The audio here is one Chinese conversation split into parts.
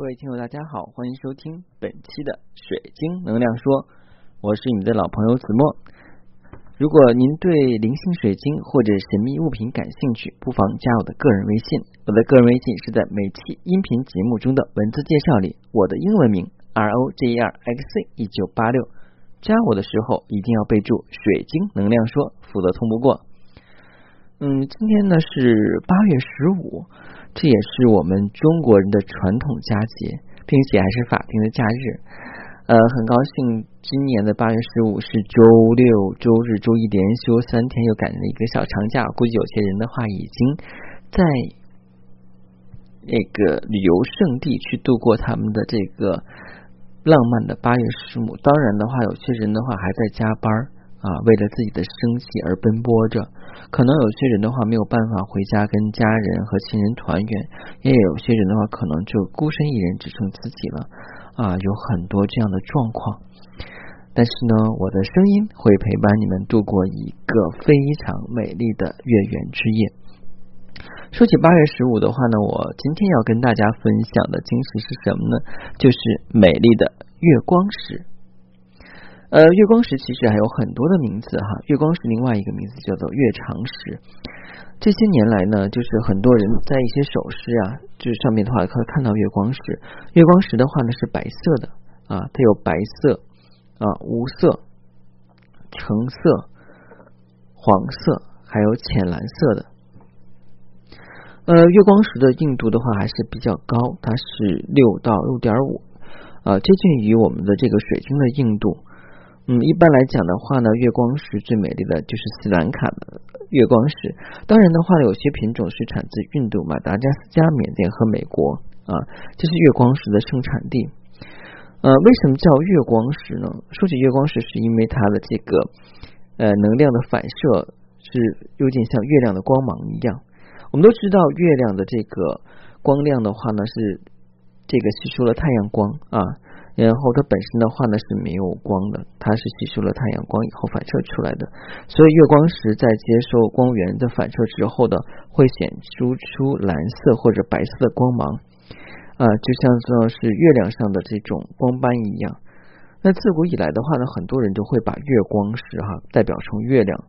各位听友，大家好，欢迎收听本期的水晶能量说，我是你们的老朋友子墨。如果您对灵性水晶或者神秘物品感兴趣，不妨加我的个人微信。我的个人微信是在每期音频节目中的文字介绍里，我的英文名 R O J E R X C 一九八六。加我的时候一定要备注“水晶能量说”，否则通不过。嗯，今天呢是八月十五。这也是我们中国人的传统佳节，并且还是法定的假日。呃，很高兴今年的八月十五是周六、周日、周一连休三天，又赶了一个小长假。估计有些人的话已经在那个旅游胜地去度过他们的这个浪漫的八月十五。当然的话，有些人的话还在加班啊，为了自己的生计而奔波着。可能有些人的话没有办法回家跟家人和亲人团圆，也有些人的话可能就孤身一人只剩自己了啊，有很多这样的状况。但是呢，我的声音会陪伴你们度过一个非常美丽的月圆之夜。说起八月十五的话呢，我今天要跟大家分享的晶石是什么呢？就是美丽的月光石。呃，月光石其实还有很多的名字哈。月光石另外一个名字叫做月长石。这些年来呢，就是很多人在一些首饰啊，就是上面的话可以看到月光石。月光石的话呢是白色的啊，它有白色啊、无色、橙色、黄色，还有浅蓝色的。呃，月光石的硬度的话还是比较高，它是六到六点五啊，接近于我们的这个水晶的硬度。嗯，一般来讲的话呢，月光石最美丽的就是斯兰卡的月光石。当然的话，有些品种是产自印度、马达加斯加、缅甸和美国啊，这是月光石的生产地。呃，为什么叫月光石呢？说起月光石，是因为它的这个呃能量的反射是有点像月亮的光芒一样。我们都知道，月亮的这个光亮的话呢，是这个吸收了太阳光啊。然后它本身的话呢是没有光的，它是吸收了太阳光以后反射出来的，所以月光石在接受光源的反射之后的，会显出出蓝色或者白色的光芒啊，就像说是月亮上的这种光斑一样。那自古以来的话呢，很多人都会把月光石哈代表成月亮。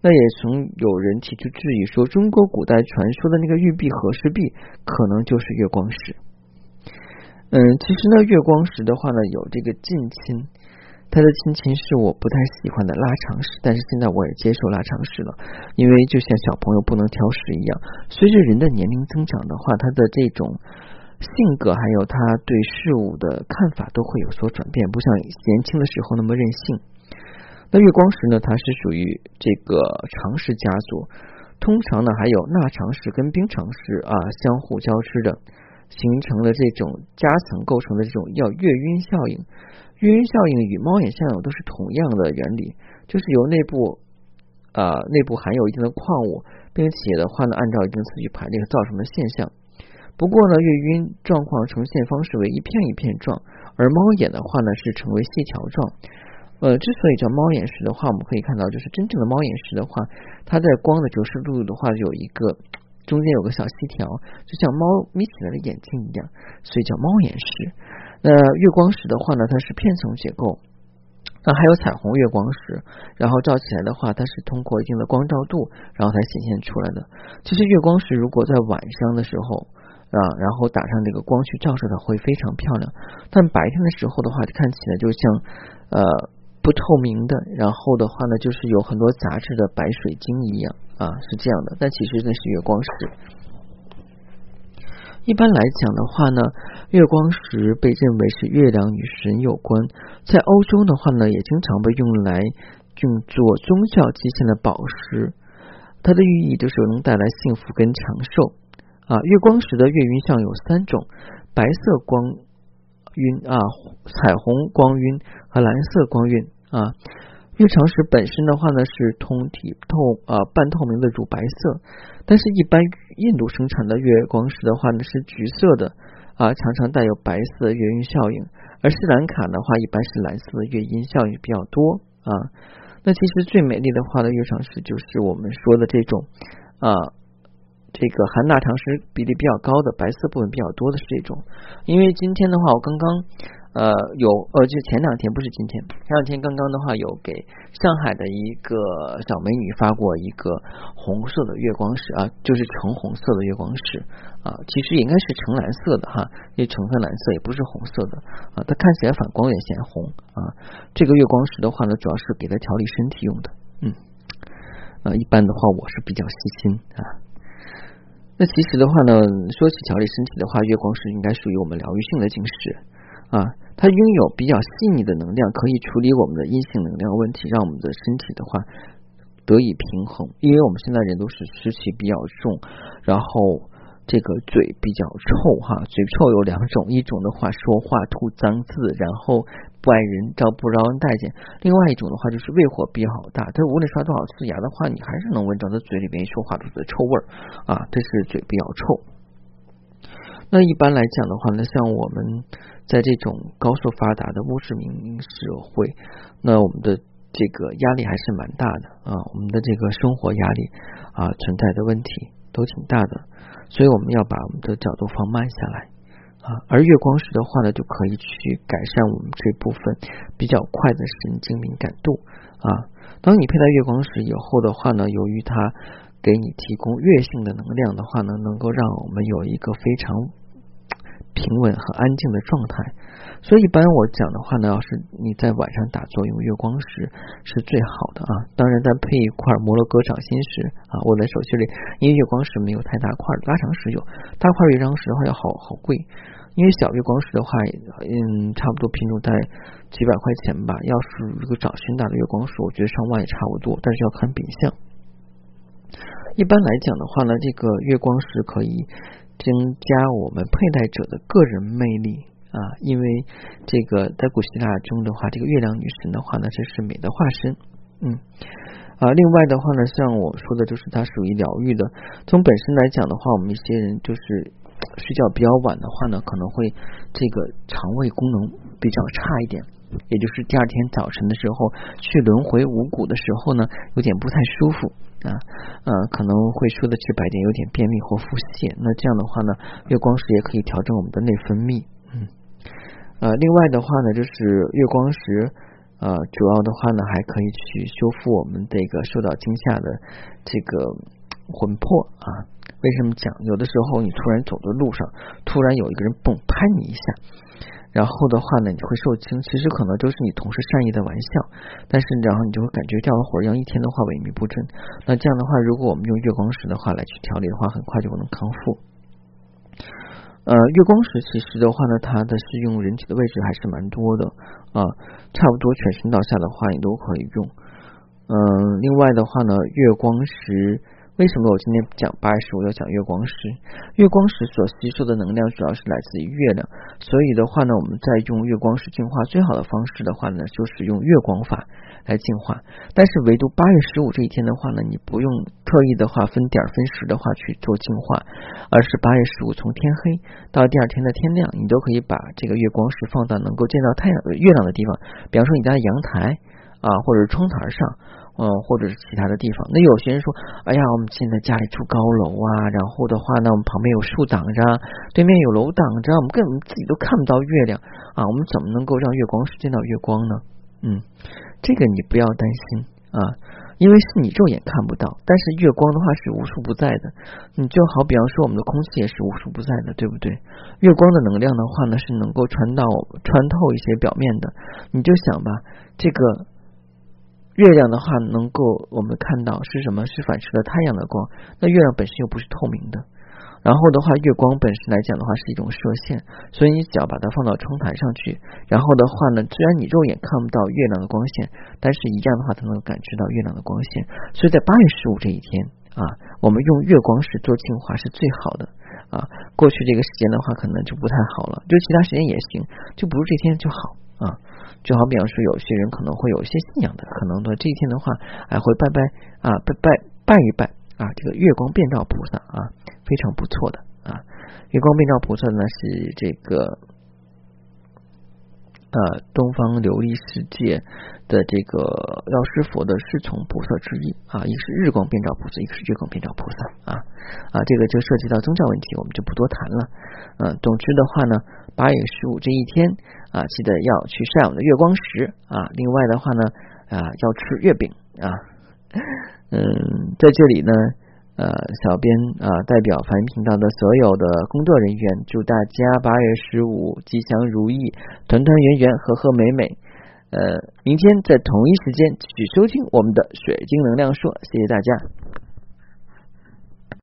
那也曾有人提出质疑说，中国古代传说的那个玉璧和氏璧可能就是月光石。嗯，其实呢，月光石的话呢，有这个近亲，它的近亲是我不太喜欢的拉长石，但是现在我也接受拉长石了，因为就像小朋友不能挑食一样，随着人的年龄增长的话，他的这种性格还有他对事物的看法都会有所转变，不像年轻的时候那么任性。那月光石呢，它是属于这个长石家族，通常呢还有钠长石跟冰长石啊相互交织的。形成了这种夹层构成的这种叫月晕效应。月晕效应与猫眼效应都是同样的原理，就是由内部啊内部含有一定的矿物，并且的话呢按照一定次序排列造成的现象。不过呢，月晕状况呈现方式为一片一片状，而猫眼的话呢是成为细条状。呃，之所以叫猫眼石的话，我们可以看到，就是真正的猫眼石的话，它在光的折射度的话有一个。中间有个小细条，就像猫眯起来的眼睛一样，所以叫猫眼石。那月光石的话呢，它是片层结构。那还有彩虹月光石，然后照起来的话，它是通过一定的光照度，然后才显现出来的。其实月光石如果在晚上的时候啊，然后打上这个光去照射它，会非常漂亮。但白天的时候的话，看起来就像呃。不透明的，然后的话呢，就是有很多杂质的白水晶一样啊，是这样的。但其实那是月光石。一般来讲的话呢，月光石被认为是月亮与神有关，在欧洲的话呢，也经常被用来用作宗教祭献的宝石。它的寓意就是能带来幸福跟长寿啊。月光石的月晕像有三种：白色光晕啊，彩虹光晕和蓝色光晕。啊，月长石本身的话呢是通体透啊半透明的乳白色，但是一般印度生产的月光石的话呢是橘色的啊，常常带有白色月晕效应，而斯兰卡的话一般是蓝色的月晕效应比较多啊。那其实最美丽的话呢，月长石就是我们说的这种啊这个含钠长石比例比较高的，白色部分比较多的是这种。因为今天的话，我刚刚。呃，有呃，就前两天不是今天，前两天刚刚的话有给上海的一个小美女发过一个红色的月光石啊，就是橙红色的月光石啊，其实也应该是橙蓝色的哈，因为橙色蓝色也不是红色的啊，它看起来反光也显红啊。这个月光石的话呢，主要是给它调理身体用的，嗯，啊，一般的话我是比较细心啊。那其实的话呢，说起调理身体的话，月光石应该属于我们疗愈性的晶石啊。它拥有比较细腻的能量，可以处理我们的阴性能量问题，让我们的身体的话得以平衡。因为我们现在人都是湿气比较重，然后这个嘴比较臭哈，嘴臭有两种，一种的话说话吐脏字，然后不爱人招不招人待见；另外一种的话就是胃火比较大，他无论刷多少次牙的话，你还是能闻着他嘴里边说话出的臭味儿啊，这是嘴比较臭。那一般来讲的话呢，像我们。在这种高速发达的物质民社会，那我们的这个压力还是蛮大的啊，我们的这个生活压力啊存在的问题都挺大的，所以我们要把我们的角度放慢下来啊。而月光石的话呢，就可以去改善我们这部分比较快的神经敏感度啊。当你佩戴月光石以后的话呢，由于它给你提供月性的能量的话呢，能够让我们有一个非常。平稳和安静的状态，所以一般我讲的话呢，要是你在晚上打坐用月光石是最好的啊。当然再配一块摩洛哥掌心石啊，握在手心里，因为月光石没有太大块，拉长石有，大块月光石的话要好好贵。因为小月光石的话，嗯，差不多品种在几百块钱吧。要是一个掌心大的月光石，我觉得上万也差不多，但是要看品相。一般来讲的话呢，这个月光石可以。增加我们佩戴者的个人魅力啊，因为这个在古希腊中的话，这个月亮女神的话呢，这是美的化身。嗯啊，另外的话呢，像我说的，就是它属于疗愈的。从本身来讲的话，我们一些人就是睡觉比较晚的话呢，可能会这个肠胃功能比较差一点，也就是第二天早晨的时候去轮回五谷的时候呢，有点不太舒服。啊，呃，可能会说的直白点，有点便秘或腹泻。那这样的话呢，月光石也可以调整我们的内分泌。嗯，呃，另外的话呢，就是月光石，呃，主要的话呢，还可以去修复我们这个受到惊吓的这个魂魄啊。为什么讲？有的时候你突然走的路上，突然有一个人蹦拍你一下。然后的话呢，你会受惊，其实可能都是你同事善意的玩笑，但是然后你就会感觉掉了火一样，一天的话萎靡不振。那这样的话，如果我们用月光石的话来去调理的话，很快就能康复。呃，月光石其实的话呢，它的适用人体的位置还是蛮多的啊，差不多全身到下的话你都可以用。嗯，另外的话呢，月光石。为什么我今天讲八月十五要讲月光石？月光石所吸收的能量主要是来自于月亮，所以的话呢，我们在用月光石净化最好的方式的话呢，就是用月光法来净化。但是唯独八月十五这一天的话呢，你不用特意的话分点分时的话去做净化，而是八月十五从天黑到第二天的天亮，你都可以把这个月光石放到能够见到太阳月亮的地方，比方说你家的阳台啊，或者是窗台上。嗯，或者是其他的地方。那有些人说，哎呀，我们现在家里住高楼啊，然后的话呢，我们旁边有树挡着，对面有楼挡着，我们根本自己都看不到月亮啊，我们怎么能够让月光石见到月光呢？嗯，这个你不要担心啊，因为是你肉眼看不到，但是月光的话是无处不在的。你就好比方说，我们的空气也是无处不在的，对不对？月光的能量的话呢，是能够穿到穿透一些表面的。你就想吧，这个。月亮的话，能够我们看到是什么？是反射的太阳的光。那月亮本身又不是透明的。然后的话，月光本身来讲的话是一种射线，所以你只要把它放到窗台上去，然后的话呢，虽然你肉眼看不到月亮的光线，但是一样的话，它能感知到月亮的光线。所以在八月十五这一天啊，我们用月光石做净化是最好的啊。过去这个时间的话，可能就不太好了，就其他时间也行，就不是这天就好啊。就好比方说，有些人可能会有一些信仰的，可能呢这一天的话，还会拜拜啊，拜拜拜一拜啊，这个月光遍照菩萨啊，非常不错的啊。月光遍照菩萨呢是这个呃东方琉璃世界的这个药师佛的侍从菩萨之一啊，一个是日光遍照菩萨，一个是月光遍照菩萨啊啊，这个就涉及到宗教问题，我们就不多谈了。嗯，总之的话呢，八月十五这一天啊，记得要去晒我们的月光石啊。另外的话呢，啊，要吃月饼啊。嗯，在这里呢。呃，小编啊，代表凡频道的所有的工作人员，祝大家八月十五吉祥如意，团团圆圆，和和美美。呃，明天在同一时间继续收听我们的水晶能量说，谢谢大家。